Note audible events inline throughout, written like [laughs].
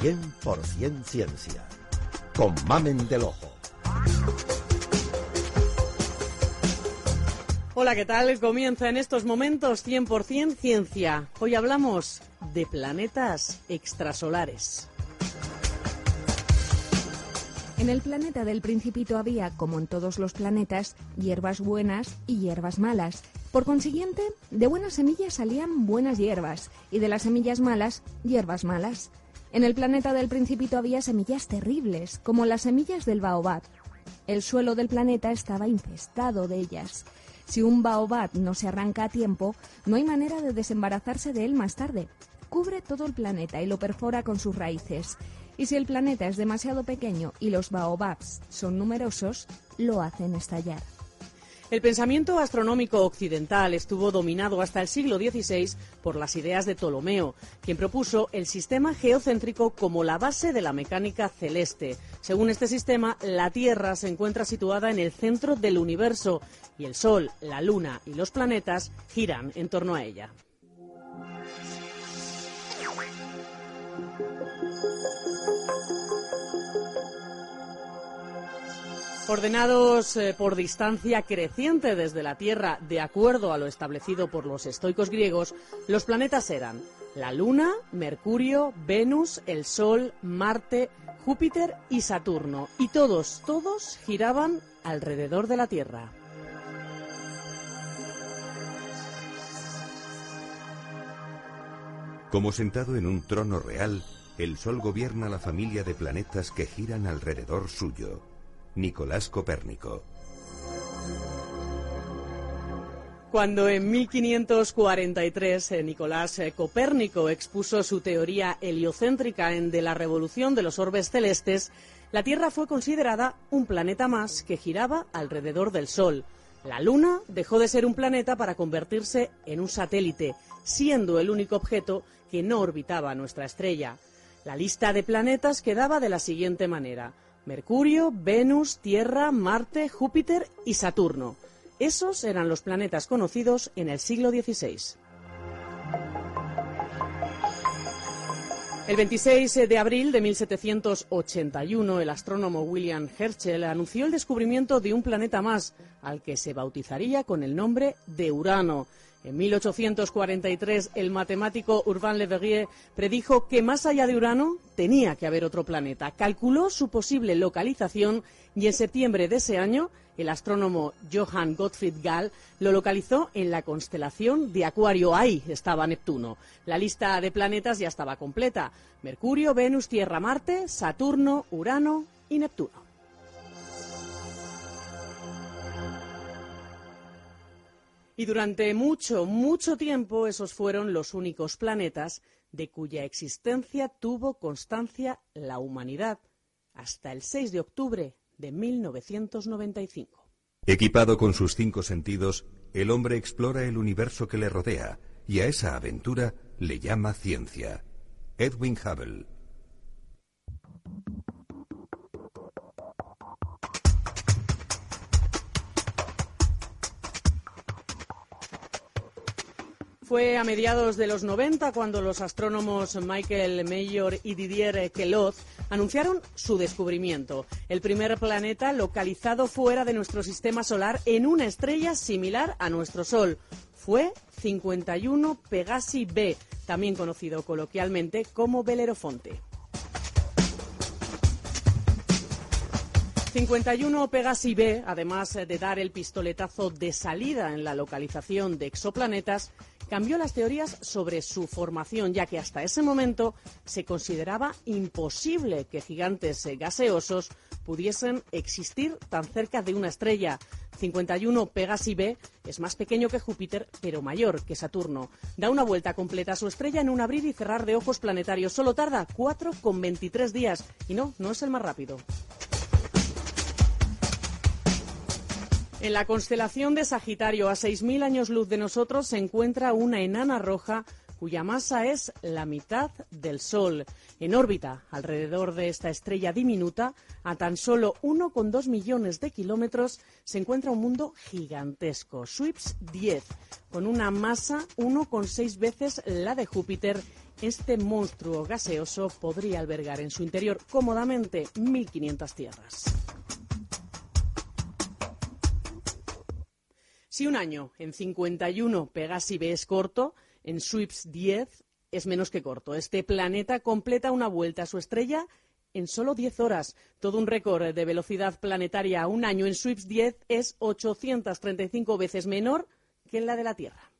100% ciencia. Con Mamen del Ojo. Hola, ¿qué tal? Comienza en estos momentos 100% ciencia. Hoy hablamos de planetas extrasolares. En el planeta del Principito había, como en todos los planetas, hierbas buenas y hierbas malas. Por consiguiente, de buenas semillas salían buenas hierbas y de las semillas malas, hierbas malas. En el planeta del Principito había semillas terribles, como las semillas del baobab. El suelo del planeta estaba infestado de ellas. Si un baobab no se arranca a tiempo, no hay manera de desembarazarse de él más tarde. Cubre todo el planeta y lo perfora con sus raíces. Y si el planeta es demasiado pequeño y los baobabs son numerosos, lo hacen estallar. El pensamiento astronómico occidental estuvo dominado hasta el siglo XVI por las ideas de Ptolomeo, quien propuso el sistema geocéntrico como la base de la mecánica celeste. Según este sistema, la Tierra se encuentra situada en el centro del universo y el Sol, la Luna y los planetas giran en torno a ella. Ordenados eh, por distancia creciente desde la Tierra, de acuerdo a lo establecido por los estoicos griegos, los planetas eran la Luna, Mercurio, Venus, el Sol, Marte, Júpiter y Saturno. Y todos, todos giraban alrededor de la Tierra. Como sentado en un trono real, el Sol gobierna la familia de planetas que giran alrededor suyo. Nicolás Copérnico. Cuando en 1543 eh, Nicolás eh, Copérnico expuso su teoría heliocéntrica en De la revolución de los orbes celestes, la Tierra fue considerada un planeta más que giraba alrededor del Sol. La Luna dejó de ser un planeta para convertirse en un satélite, siendo el único objeto que no orbitaba nuestra estrella. La lista de planetas quedaba de la siguiente manera. Mercurio, Venus, Tierra, Marte, Júpiter y Saturno. Esos eran los planetas conocidos en el siglo XVI. El 26 de abril de 1781, el astrónomo William Herschel anunció el descubrimiento de un planeta más, al que se bautizaría con el nombre de Urano. En 1843, el matemático Urbain Le Verrier predijo que más allá de Urano tenía que haber otro planeta. Calculó su posible localización y en septiembre de ese año, el astrónomo Johann Gottfried Gall lo localizó en la constelación de Acuario. Ahí estaba Neptuno. La lista de planetas ya estaba completa. Mercurio, Venus, Tierra, Marte, Saturno, Urano y Neptuno. Y durante mucho, mucho tiempo esos fueron los únicos planetas de cuya existencia tuvo constancia la humanidad, hasta el 6 de octubre de 1995. Equipado con sus cinco sentidos, el hombre explora el universo que le rodea y a esa aventura le llama ciencia. Edwin Hubble, Fue a mediados de los 90 cuando los astrónomos Michael Mayor y Didier Queloz anunciaron su descubrimiento, el primer planeta localizado fuera de nuestro sistema solar en una estrella similar a nuestro Sol. Fue 51 Pegasi b, también conocido coloquialmente como Belerofonte. 51 Pegasi b, además de dar el pistoletazo de salida en la localización de exoplanetas, cambió las teorías sobre su formación, ya que hasta ese momento se consideraba imposible que gigantes gaseosos pudiesen existir tan cerca de una estrella. 51 Pegasi b es más pequeño que Júpiter, pero mayor que Saturno. Da una vuelta completa a su estrella en un abrir y cerrar de ojos planetarios. Solo tarda 4,23 días. Y no, no es el más rápido. En la constelación de Sagitario, a 6.000 años luz de nosotros, se encuentra una enana roja cuya masa es la mitad del Sol. En órbita, alrededor de esta estrella diminuta, a tan solo 1,2 millones de kilómetros, se encuentra un mundo gigantesco, SWIPS 10, con una masa 1,6 veces la de Júpiter este monstruo gaseoso podría albergar en su interior cómodamente 1.500 tierras. Si un año en 51 Pegasi B es corto, en SWIPS 10 es menos que corto. Este planeta completa una vuelta a su estrella en solo 10 horas. Todo un récord de velocidad planetaria un año en SWIPS 10 es 835 veces menor que en la de la Tierra.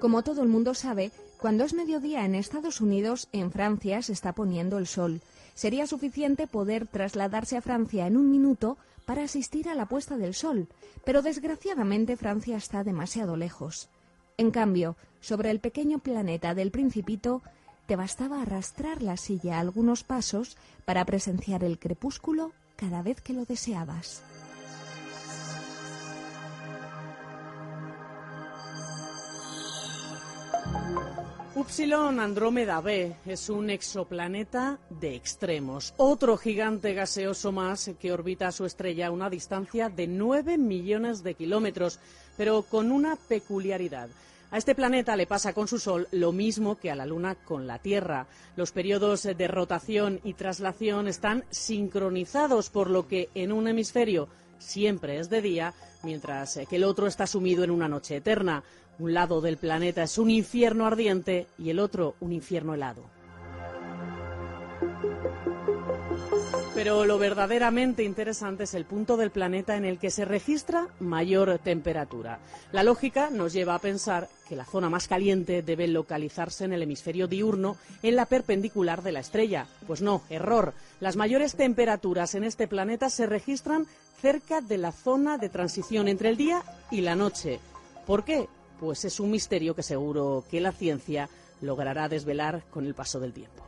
Como todo el mundo sabe, cuando es mediodía en Estados Unidos, en Francia se está poniendo el sol. Sería suficiente poder trasladarse a Francia en un minuto para asistir a la puesta del sol, pero desgraciadamente Francia está demasiado lejos. En cambio, sobre el pequeño planeta del Principito, te bastaba arrastrar la silla algunos pasos para presenciar el crepúsculo cada vez que lo deseabas. Upsilon Andrómeda B es un exoplaneta de extremos, otro gigante gaseoso más que orbita a su estrella a una distancia de 9 millones de kilómetros, pero con una peculiaridad. A este planeta le pasa con su Sol lo mismo que a la Luna con la Tierra. Los periodos de rotación y traslación están sincronizados, por lo que en un hemisferio siempre es de día, mientras que el otro está sumido en una noche eterna. Un lado del planeta es un infierno ardiente y el otro un infierno helado. Pero lo verdaderamente interesante es el punto del planeta en el que se registra mayor temperatura. La lógica nos lleva a pensar que la zona más caliente debe localizarse en el hemisferio diurno, en la perpendicular de la estrella. Pues no, error. Las mayores temperaturas en este planeta se registran cerca de la zona de transición entre el día y la noche. ¿Por qué? Pues es un misterio que seguro que la ciencia logrará desvelar con el paso del tiempo.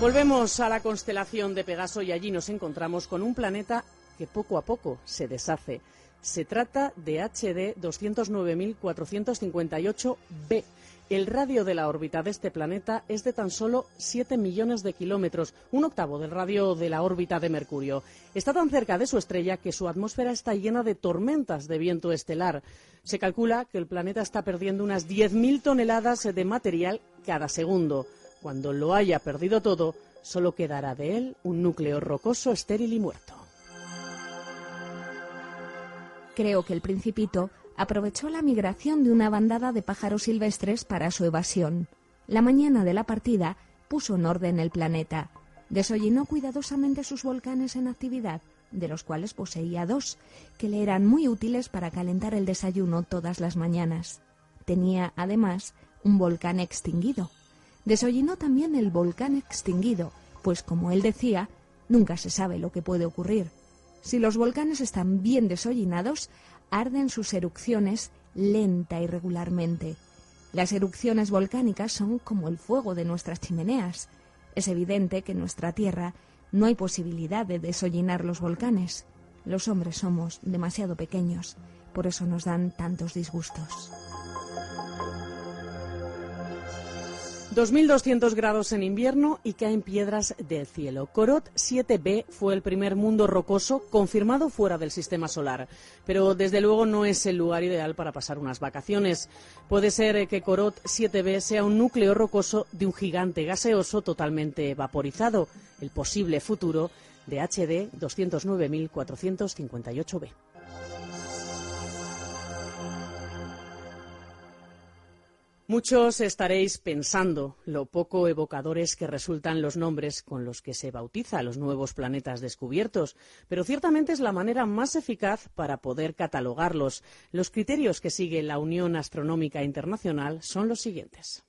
Volvemos a la constelación de Pegaso y allí nos encontramos con un planeta que poco a poco se deshace. Se trata de HD 209.458b el radio de la órbita de este planeta es de tan solo 7 millones de kilómetros, un octavo del radio de la órbita de Mercurio. Está tan cerca de su estrella que su atmósfera está llena de tormentas de viento estelar. Se calcula que el planeta está perdiendo unas 10.000 toneladas de material cada segundo. Cuando lo haya perdido todo, solo quedará de él un núcleo rocoso, estéril y muerto. Creo que el principito aprovechó la migración de una bandada de pájaros silvestres para su evasión. La mañana de la partida puso en orden el planeta. Desollinó cuidadosamente sus volcanes en actividad, de los cuales poseía dos, que le eran muy útiles para calentar el desayuno todas las mañanas. Tenía, además, un volcán extinguido. Desollinó también el volcán extinguido, pues como él decía, nunca se sabe lo que puede ocurrir. Si los volcanes están bien desollinados, arden sus erupciones lenta y regularmente. Las erupciones volcánicas son como el fuego de nuestras chimeneas. Es evidente que en nuestra Tierra no hay posibilidad de desollinar los volcanes. Los hombres somos demasiado pequeños, por eso nos dan tantos disgustos. 2.200 grados en invierno y caen piedras del cielo. Corot 7b fue el primer mundo rocoso confirmado fuera del sistema solar, pero desde luego no es el lugar ideal para pasar unas vacaciones. Puede ser que Corot 7b sea un núcleo rocoso de un gigante gaseoso totalmente vaporizado, el posible futuro de HD 209.458b. Muchos estaréis pensando lo poco evocadores que resultan los nombres con los que se bautiza los nuevos planetas descubiertos, pero ciertamente es la manera más eficaz para poder catalogarlos. Los criterios que sigue la Unión Astronómica Internacional son los siguientes.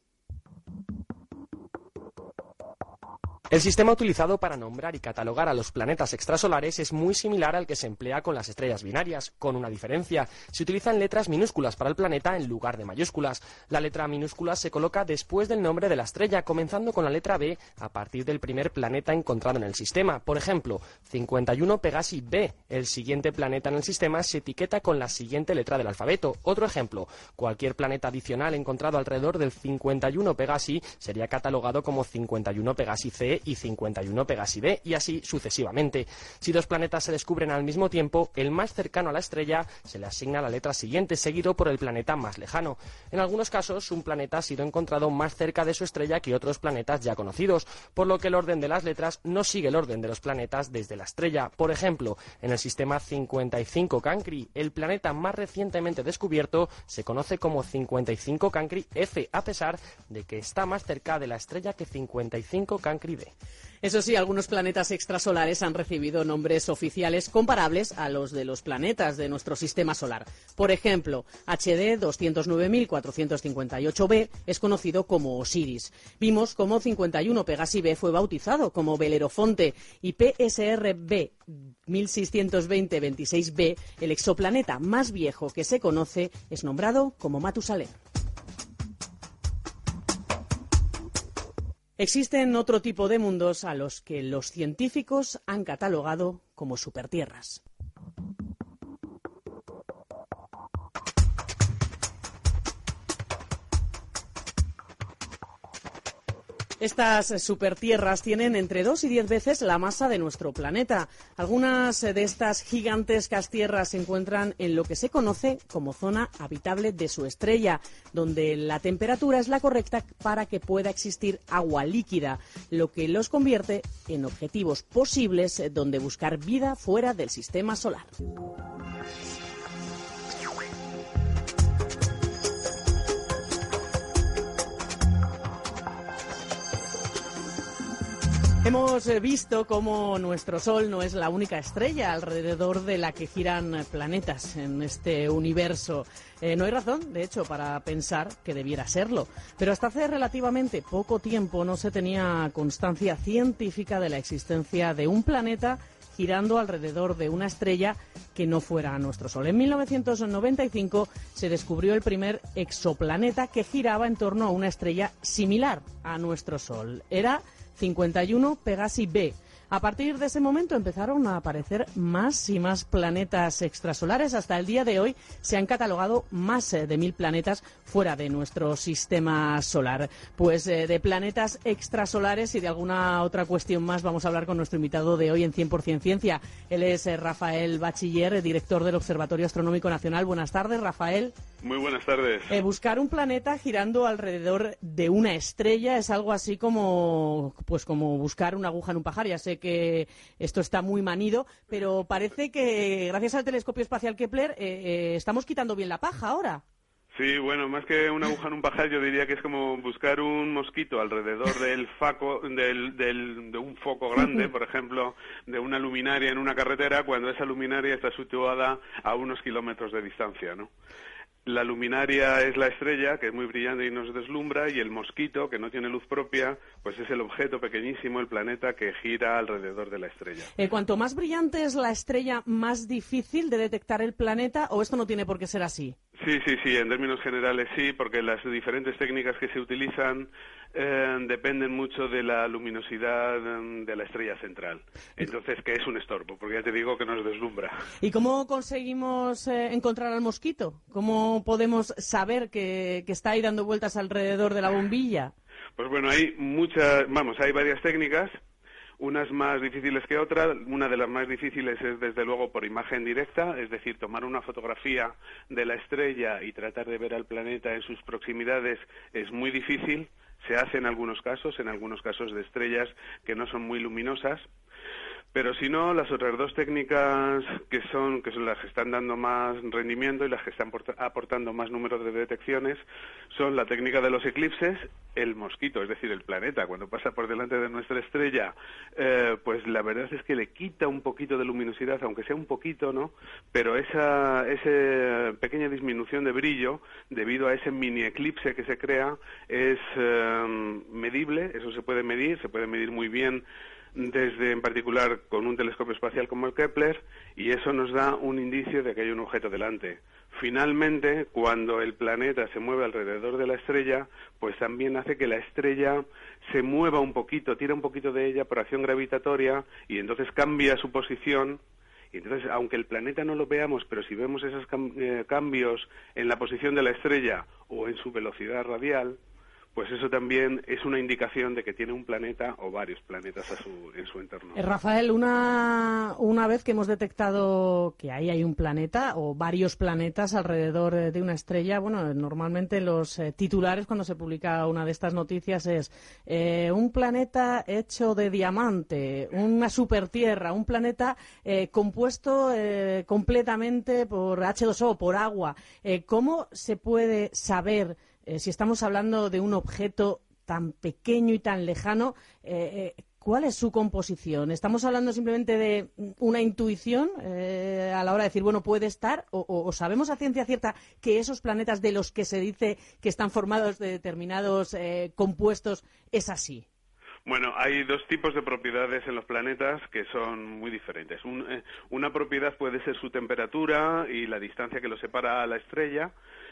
El sistema utilizado para nombrar y catalogar a los planetas extrasolares es muy similar al que se emplea con las estrellas binarias, con una diferencia. Se utilizan letras minúsculas para el planeta en lugar de mayúsculas. La letra minúscula se coloca después del nombre de la estrella, comenzando con la letra B a partir del primer planeta encontrado en el sistema. Por ejemplo, 51 Pegasi B. El siguiente planeta en el sistema se etiqueta con la siguiente letra del alfabeto. Otro ejemplo, cualquier planeta adicional encontrado alrededor del 51 Pegasi sería catalogado como 51 Pegasi C y 51 Pegasi B, y así sucesivamente. Si dos planetas se descubren al mismo tiempo, el más cercano a la estrella se le asigna la letra siguiente, seguido por el planeta más lejano. En algunos casos, un planeta ha sido encontrado más cerca de su estrella que otros planetas ya conocidos, por lo que el orden de las letras no sigue el orden de los planetas desde la estrella. Por ejemplo, en el sistema 55 Cancri, el planeta más recientemente descubierto se conoce como 55 Cancri F, a pesar de que está más cerca de la estrella que 55 Cancri D. Eso sí, algunos planetas extrasolares han recibido nombres oficiales comparables a los de los planetas de nuestro sistema solar. Por ejemplo, HD 209.458b es conocido como Osiris. Vimos cómo 51 Pegasi b fue bautizado como Belerofonte y PSRB 1620-26b, el exoplaneta más viejo que se conoce, es nombrado como Matusalén. Existen otro tipo de mundos a los que los científicos han catalogado como supertierras. Estas supertierras tienen entre dos y diez veces la masa de nuestro planeta. Algunas de estas gigantescas tierras se encuentran en lo que se conoce como zona habitable de su estrella, donde la temperatura es la correcta para que pueda existir agua líquida, lo que los convierte en objetivos posibles donde buscar vida fuera del sistema solar. Hemos eh, visto cómo nuestro Sol no es la única estrella alrededor de la que giran planetas en este universo. Eh, no hay razón, de hecho, para pensar que debiera serlo. Pero hasta hace relativamente poco tiempo no se tenía constancia científica de la existencia de un planeta girando alrededor de una estrella que no fuera nuestro Sol. En 1995 se descubrió el primer exoplaneta que giraba en torno a una estrella similar a nuestro Sol. Era 51 Pegasi B. A partir de ese momento empezaron a aparecer más y más planetas extrasolares. Hasta el día de hoy se han catalogado más eh, de mil planetas fuera de nuestro sistema solar. Pues eh, de planetas extrasolares y de alguna otra cuestión más vamos a hablar con nuestro invitado de hoy en 100% Ciencia. Él es eh, Rafael Bachiller, director del Observatorio Astronómico Nacional. Buenas tardes, Rafael. Muy buenas tardes. Eh, buscar un planeta girando alrededor de una estrella es algo así como, pues como buscar una aguja en un pajar. Ya sé que esto está muy manido, pero parece que gracias al telescopio espacial Kepler eh, eh, estamos quitando bien la paja ahora. Sí, bueno, más que una aguja en un pajar, yo diría que es como buscar un mosquito alrededor del faco, del, del, de un foco grande, por ejemplo, de una luminaria en una carretera, cuando esa luminaria está situada a unos kilómetros de distancia, ¿no? La luminaria es la estrella, que es muy brillante y nos deslumbra, y el mosquito, que no tiene luz propia, pues es el objeto pequeñísimo, el planeta, que gira alrededor de la estrella. Eh, cuanto más brillante es la estrella, más difícil de detectar el planeta, o esto no tiene por qué ser así. Sí, sí, sí, en términos generales sí, porque las diferentes técnicas que se utilizan eh, dependen mucho de la luminosidad em, de la estrella central. Entonces, que es un estorbo, porque ya te digo que nos deslumbra. ¿Y cómo conseguimos eh, encontrar al mosquito? ¿Cómo podemos saber que, que está ahí dando vueltas alrededor de la bombilla? Pues bueno, hay muchas, vamos, hay varias técnicas unas más difíciles que otras. Una de las más difíciles es, desde luego, por imagen directa, es decir, tomar una fotografía de la estrella y tratar de ver al planeta en sus proximidades es muy difícil. Se hace en algunos casos, en algunos casos de estrellas que no son muy luminosas. Pero si no, las otras dos técnicas que son, que son las que están dando más rendimiento y las que están aportando más número de detecciones son la técnica de los eclipses, el mosquito, es decir, el planeta, cuando pasa por delante de nuestra estrella, eh, pues la verdad es que le quita un poquito de luminosidad, aunque sea un poquito, ¿no? Pero esa, esa pequeña disminución de brillo, debido a ese mini eclipse que se crea, es eh, medible, eso se puede medir, se puede medir muy bien desde en particular con un telescopio espacial como el Kepler y eso nos da un indicio de que hay un objeto delante. Finalmente, cuando el planeta se mueve alrededor de la estrella, pues también hace que la estrella se mueva un poquito, tira un poquito de ella por acción gravitatoria y entonces cambia su posición y entonces, aunque el planeta no lo veamos, pero si vemos esos eh, cambios en la posición de la estrella o en su velocidad radial, pues eso también es una indicación de que tiene un planeta o varios planetas en su entorno. Eh, Rafael, una, una vez que hemos detectado que ahí hay un planeta o varios planetas alrededor de una estrella, bueno, normalmente los eh, titulares cuando se publica una de estas noticias es eh, un planeta hecho de diamante, una supertierra, un planeta compuesto completamente por H2O, por agua. ¿Cómo se puede saber eh, si estamos hablando de un objeto tan pequeño y tan lejano, eh, eh, ¿cuál es su composición? ¿Estamos hablando simplemente de una intuición a la hora de decir, bueno, puede estar? O, sabemos a ciencia cierta que esos planetas de los que se dice que están formados de determinados compuestos es así? Bueno, hay dos tipos de propiedades en los planetas que son muy diferentes. una propiedad puede ser su temperatura y la distancia que lo separa a la estrella,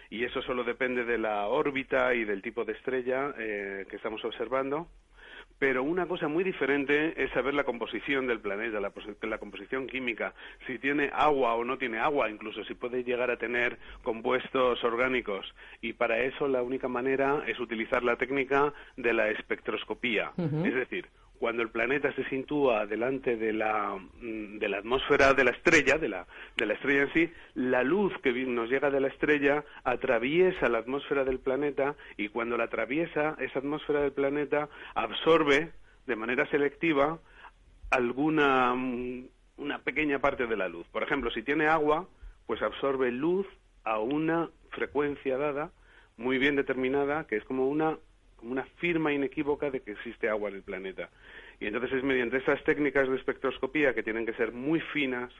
y eso solo depende de la órbita y del tipo de estrella eh, que estamos observando. Pero una cosa muy diferente es saber la composición del planeta, la, la, composición química, si tiene agua o no tiene agua, incluso si puede llegar a tener compuestos orgánicos. Y para eso la única manera es utilizar la técnica de la espectroscopía. Es decir, cuando el planeta se sitúa delante de la, mm, de la atmósfera de la estrella, de la, de la estrella en sí, la luz que nos llega de la estrella atraviesa la atmósfera del planeta y cuando la atraviesa, esa atmósfera del planeta absorbe de manera selectiva alguna mm, una pequeña parte de la luz. Por ejemplo, si tiene agua, pues absorbe luz a una frecuencia dada, muy bien determinada, que es como una una firma inequívoca de que existe agua en el planeta. Y entonces es mediante esas técnicas de espectroscopía que tienen que ser muy finas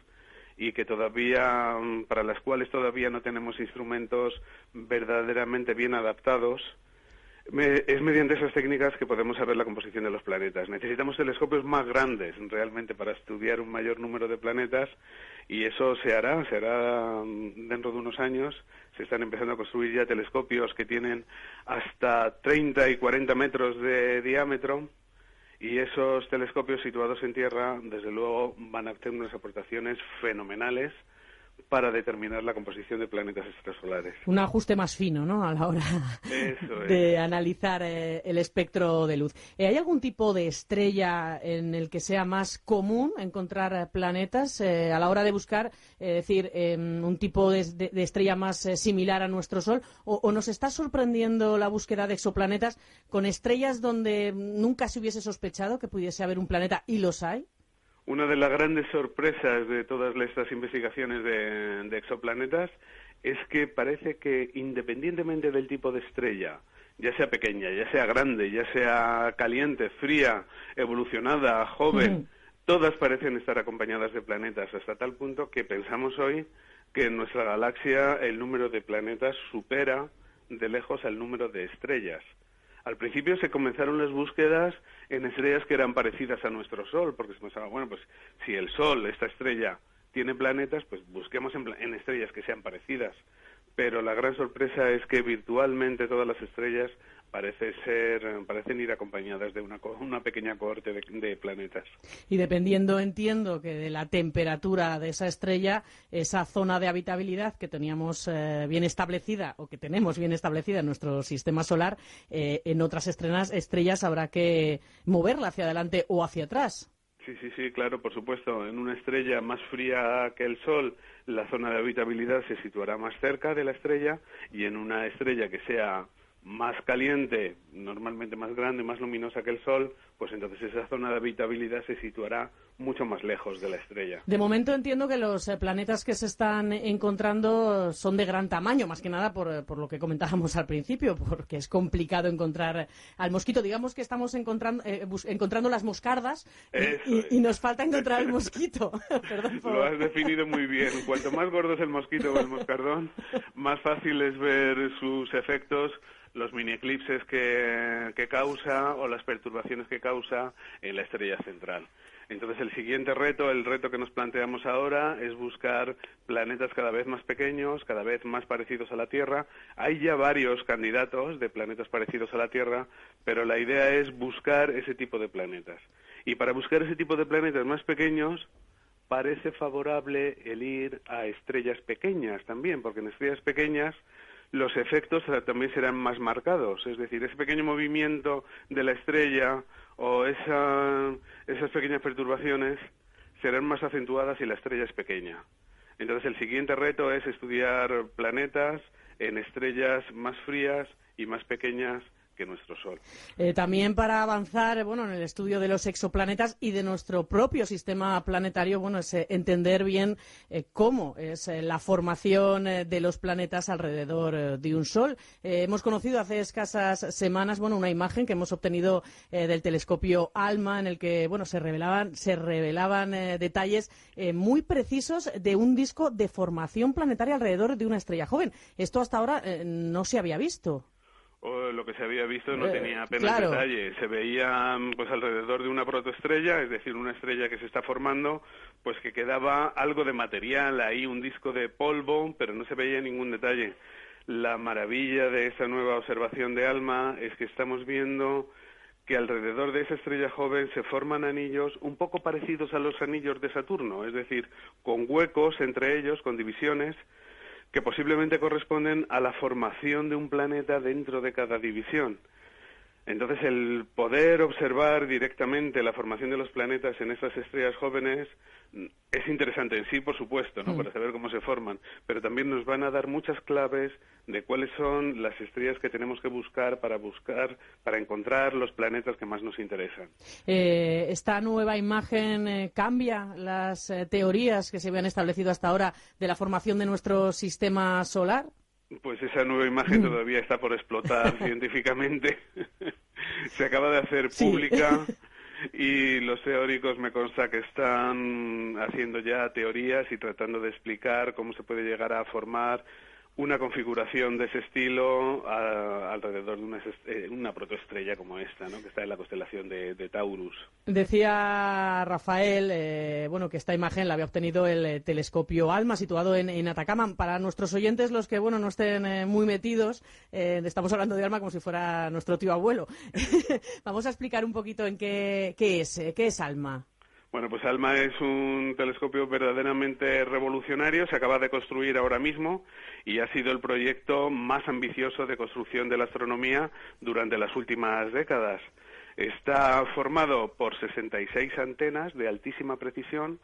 y que todavía, mm, para las cuales todavía no tenemos instrumentos verdaderamente bien adaptados, es mediante esas técnicas que podemos saber la composición de los planetas. Necesitamos telescopios más grandes realmente para estudiar un mayor número de planetas y eso se hará, se hará mm, dentro de unos años. Se están empezando a construir ya telescopios que tienen hasta 30 y 40 metros de diámetro y esos telescopios situados en Tierra, desde luego, van a tener unas aportaciones fenomenales para determinar la composición de planetas extrasolares. Un ajuste más fino, ¿no? A la hora de analizar eh, el espectro de luz. Eh, ¿Hay algún tipo de estrella en el que sea más común encontrar planetas eh, a la hora de buscar, es decir, em, un tipo de, estrella más similar a nuestro Sol? O, nos está sorprendiendo la búsqueda de exoplanetas con estrellas donde nunca se hubiese sospechado que pudiese haber un planeta y los hay? Una de las grandes sorpresas de todas estas investigaciones de, exoplanetas es que parece que independientemente del tipo de estrella, ya sea pequeña, ya sea grande, ya sea caliente, fría, evolucionada, joven, todas parecen estar acompañadas de planetas, hasta tal punto que pensamos hoy que en nuestra galaxia el número de planetas supera de lejos al número de estrellas. Al principio se comenzaron las búsquedas en estrellas que eran parecidas a nuestro Sol, porque se pensaba, bueno, pues si el Sol, esta estrella, tiene planetas, pues busquemos en, estrellas que sean parecidas. Pero la gran sorpresa es que virtualmente todas las estrellas parece ser, parecen ir acompañadas de una, una pequeña cohorte de, planetas. Y dependiendo, entiendo, que de la temperatura de esa estrella, esa zona de habitabilidad que teníamos eh, bien establecida o que tenemos bien establecida en nuestro sistema solar, eh, en otras estrellas habrá que moverla hacia adelante o hacia atrás. Sí, sí, sí, claro, por supuesto. En una estrella más fría que el Sol, la zona de habitabilidad se situará más cerca de la estrella y en una estrella que sea más caliente, normalmente más grande, más luminosa que el Sol, pues entonces esa zona de habitabilidad se situará mucho más lejos de la estrella. De momento entiendo que los eh, planetas que se están encontrando son de gran tamaño, más que nada por, eh, por, lo que comentábamos al principio, porque es complicado encontrar al mosquito. Digamos que estamos encontrando, eh, encontrando las moscardas y, y, nos falta encontrar el mosquito. [laughs] [laughs] Perdón Lo has definido muy bien. Cuanto más gordo es el mosquito o el moscardón, más fácil es ver sus efectos los mini eclipses que, que causa o las perturbaciones que causa en la estrella central. Entonces, el siguiente reto, el reto que nos planteamos ahora, es buscar planetas cada vez más pequeños, cada vez más parecidos a la Tierra. Hay ya varios candidatos de planetas parecidos a la Tierra, pero la idea es buscar ese tipo de planetas. Y para buscar ese tipo de planetas más pequeños, parece favorable el ir a estrellas pequeñas también, porque en estrellas pequeñas los efectos también serán más marcados. Es decir, ese pequeño movimiento de la estrella o esas pequeñas perturbaciones serán más acentuadas si la estrella es pequeña. Entonces, el siguiente reto es estudiar planetas en estrellas más frías y más pequeñas Eh, también para avanzar bueno, en el estudio de los exoplanetas y de nuestro propio sistema planetario, bueno, es eh, entender bien eh, cómo es la formación de los planetas alrededor de un Sol. hemos conocido hace escasas semanas bueno, una imagen que hemos obtenido del telescopio ALMA en el que bueno, se revelaban, se revelaban detalles muy precisos de un disco de formación planetaria alrededor de una estrella joven. Esto hasta ahora no se había visto lo que se había visto no eh, tenía apenas detalle. Se veía pues alrededor de una protoestrella, es decir, una estrella que se está formando, pues que quedaba algo de material ahí, un disco de polvo, pero no se veía ningún detalle. La maravilla de esa nueva observación de ALMA es que estamos viendo que alrededor de esa estrella joven se forman anillos un poco parecidos a los anillos de Saturno, es decir, con huecos entre ellos, con divisiones, que posiblemente corresponden a la formación de un planeta dentro de cada división. Entonces, el poder observar directamente la formación de los planetas en estas estrellas jóvenes es interesante en sí, por supuesto, ¿no? Mm. para saber cómo se forman, pero también nos van a dar muchas claves de cuáles son las estrellas que tenemos que buscar para buscar, para encontrar los planetas que más nos interesan. Eh, esta nueva imagen eh, cambia las eh, teorías que se habían establecido hasta ahora de la formación de nuestro sistema solar. Pues esa nueva imagen mm. todavía está por explotar [laughs] científicamente. [laughs] Se acaba de hacer pública [laughs] y los teóricos me consta que están haciendo ya teorías y tratando de explicar cómo se puede llegar a formar una configuración de ese estilo alrededor de una, eh, una, protoestrella como esta, ¿no? que está en la constelación de, Taurus. Decía Rafael eh, bueno, que esta imagen la había obtenido el eh, telescopio ALMA, situado en, Atacama. Para nuestros oyentes, los que bueno, no estén muy metidos, estamos hablando de ALMA como si fuera nuestro tío abuelo. [laughs] Vamos a explicar un poquito en qué, qué es, qué es ALMA. Bueno, pues ALMA es un telescopio verdaderamente revolucionario, se acaba de construir ahora mismo y ha sido el proyecto más ambicioso de construcción de la astronomía durante las últimas décadas. Está formado por 66 antenas de altísima precisión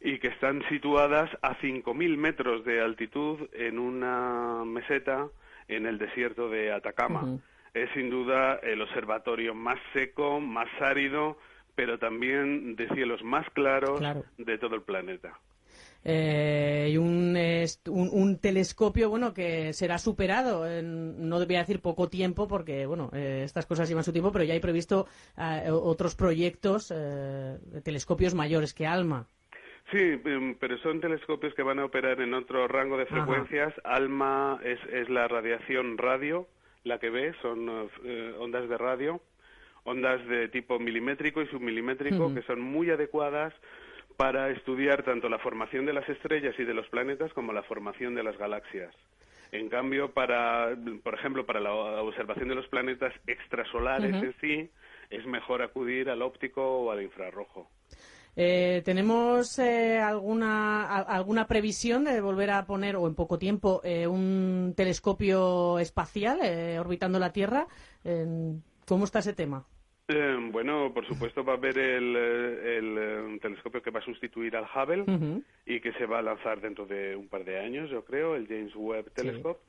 y que están situadas a 5.000 metros de altitud en una meseta en el desierto de Atacama. Es sin duda el observatorio más seco, más árido, pero también de cielos más claros de todo el planeta. Eh, y un, un, telescopio bueno que será superado en, no debería decir poco tiempo porque bueno eh, estas cosas llevan su tiempo pero ya hay previsto eh, otros proyectos de telescopios mayores que ALMA Sí, em, pero son telescopios que van a operar en otro rango de frecuencias. ALMA es, es la radiación radio, la que ve, son ondas de radio ondas de tipo milimétrico y submilimétrico que son muy adecuadas para estudiar tanto la formación de las estrellas y de los planetas como la formación de las galaxias. En cambio, para, por ejemplo, para la observación de los planetas extrasolares en sí, es mejor acudir al óptico o al infrarrojo. Eh, ¿Tenemos eh, alguna, alguna previsión de volver a poner, o en poco tiempo, eh, un telescopio espacial orbitando la Tierra? ¿Cómo está ese tema? Eh, bueno, por supuesto va a haber el, eh, el, telescopio que va a sustituir al Hubble y que se va a lanzar dentro de un par de años, yo creo, el James Webb Telescope,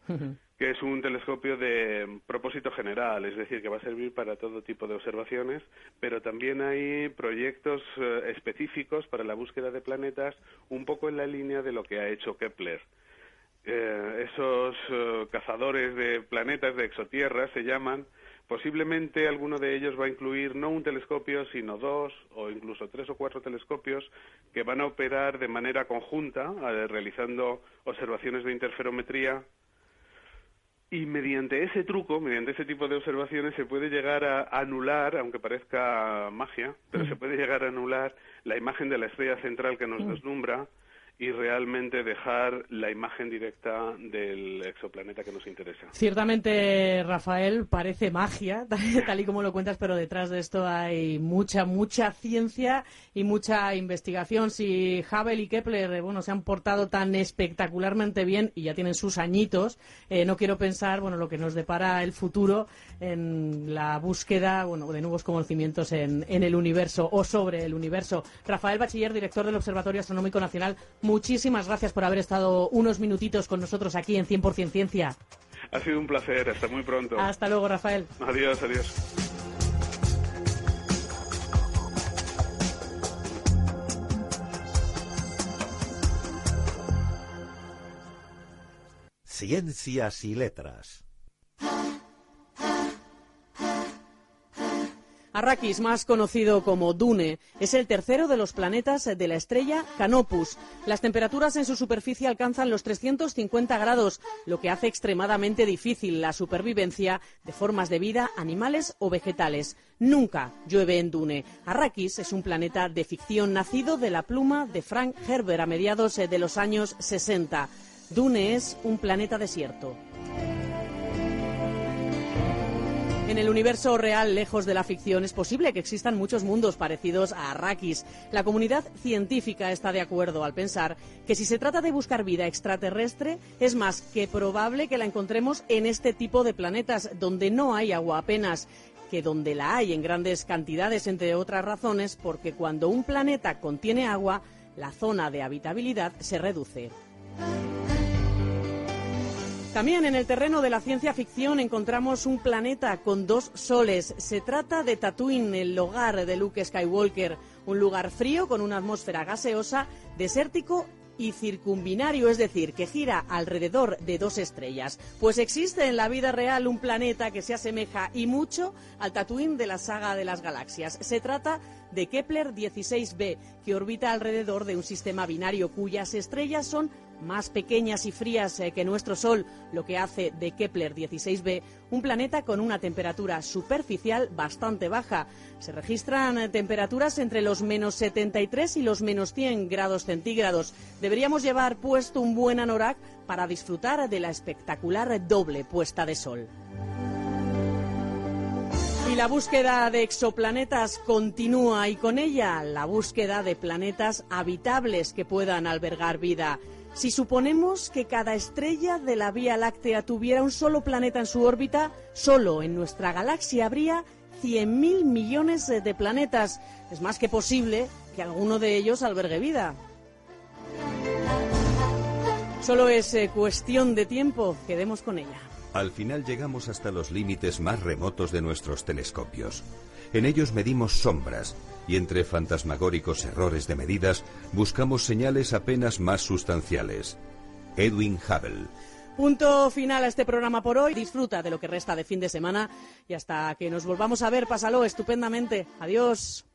que es un telescopio de propósito general, es decir, que va a servir para todo tipo de observaciones, pero también hay proyectos eh, específicos para la búsqueda de planetas un poco en la línea de lo que ha hecho Kepler. Eh, esos cazadores de planetas, de exotierras, se llaman, Posiblemente alguno de ellos va a incluir no un telescopio, sino dos o incluso tres o cuatro telescopios que van a operar de manera conjunta, realizando observaciones de interferometría y mediante ese truco, mediante ese tipo de observaciones, se puede llegar a anular, aunque parezca magia, pero mm. se puede llegar a anular la imagen de la estrella central que nos mm. deslumbra y realmente dejar la imagen directa del exoplaneta que nos interesa. Ciertamente, Rafael, parece magia, [laughs] tal y como lo cuentas, pero detrás de esto hay mucha, mucha ciencia y mucha investigación. Si Hubble y Kepler bueno, se han portado tan espectacularmente bien y ya tienen sus añitos, eh, no quiero pensar bueno, lo que nos depara el futuro en la búsqueda bueno, de nuevos conocimientos en, en el universo o sobre el universo. Rafael Bachiller, director del Observatorio Astronómico Nacional, muchísimas gracias por haber estado unos minutitos con nosotros aquí en 100% Ciencia. Ha sido un placer, hasta muy pronto. Hasta luego, Rafael. Adiós, adiós. Ciencias y letras. Arrakis, más conocido como Dune, es el tercero de los planetas de la estrella Canopus. Las temperaturas en su superficie alcanzan los 350 grados, lo que hace extremadamente difícil la supervivencia de formas de vida animales o vegetales. Nunca llueve en Dune. Arrakis es un planeta de ficción nacido de la pluma de Frank Herbert a mediados de los años 60. Dune es un planeta desierto. En el universo real, lejos de la ficción, es posible que existan muchos mundos parecidos a Arrakis. La comunidad científica está de acuerdo al pensar que si se trata de buscar vida extraterrestre, es más que probable que la encontremos en este tipo de planetas donde no hay agua apenas que donde la hay en grandes cantidades, entre otras razones, porque cuando un planeta contiene agua, la zona de habitabilidad se reduce. También en el terreno de la ciencia ficción encontramos un planeta con dos soles. Se trata de Tatooine, el hogar de Luke Skywalker, un lugar frío con una atmósfera gaseosa, desértico y circumbinario, es decir, que gira alrededor de dos estrellas. Pues existe en la vida real un planeta que se asemeja y mucho al Tatooine de la saga de las galaxias. Se trata de Kepler 16b, que orbita alrededor de un sistema binario cuyas estrellas son más pequeñas y frías eh, que nuestro Sol, lo que hace de Kepler 16b un planeta con una temperatura superficial bastante baja. Se registran eh, temperaturas entre los menos 73 y los menos 100 grados centígrados. Deberíamos llevar puesto un buen anorak para disfrutar de la espectacular doble puesta de sol. Y la búsqueda de exoplanetas continúa y con ella la búsqueda de planetas habitables que puedan albergar vida. Si suponemos que cada estrella de la Vía Láctea tuviera un solo planeta en su órbita, solo en nuestra galaxia habría 100.000 millones de planetas. Es más que posible que alguno de ellos albergue vida. Solo es eh, cuestión de tiempo. Quedemos con ella. Al final llegamos hasta los límites más remotos de nuestros telescopios. En ellos medimos sombras, y entre fantasmagóricos errores de medidas buscamos señales apenas más sustanciales. Edwin Hubble. Punto final a este programa por hoy. Disfruta de lo que resta de fin de semana y hasta que nos volvamos a ver, pásalo estupendamente. Adiós.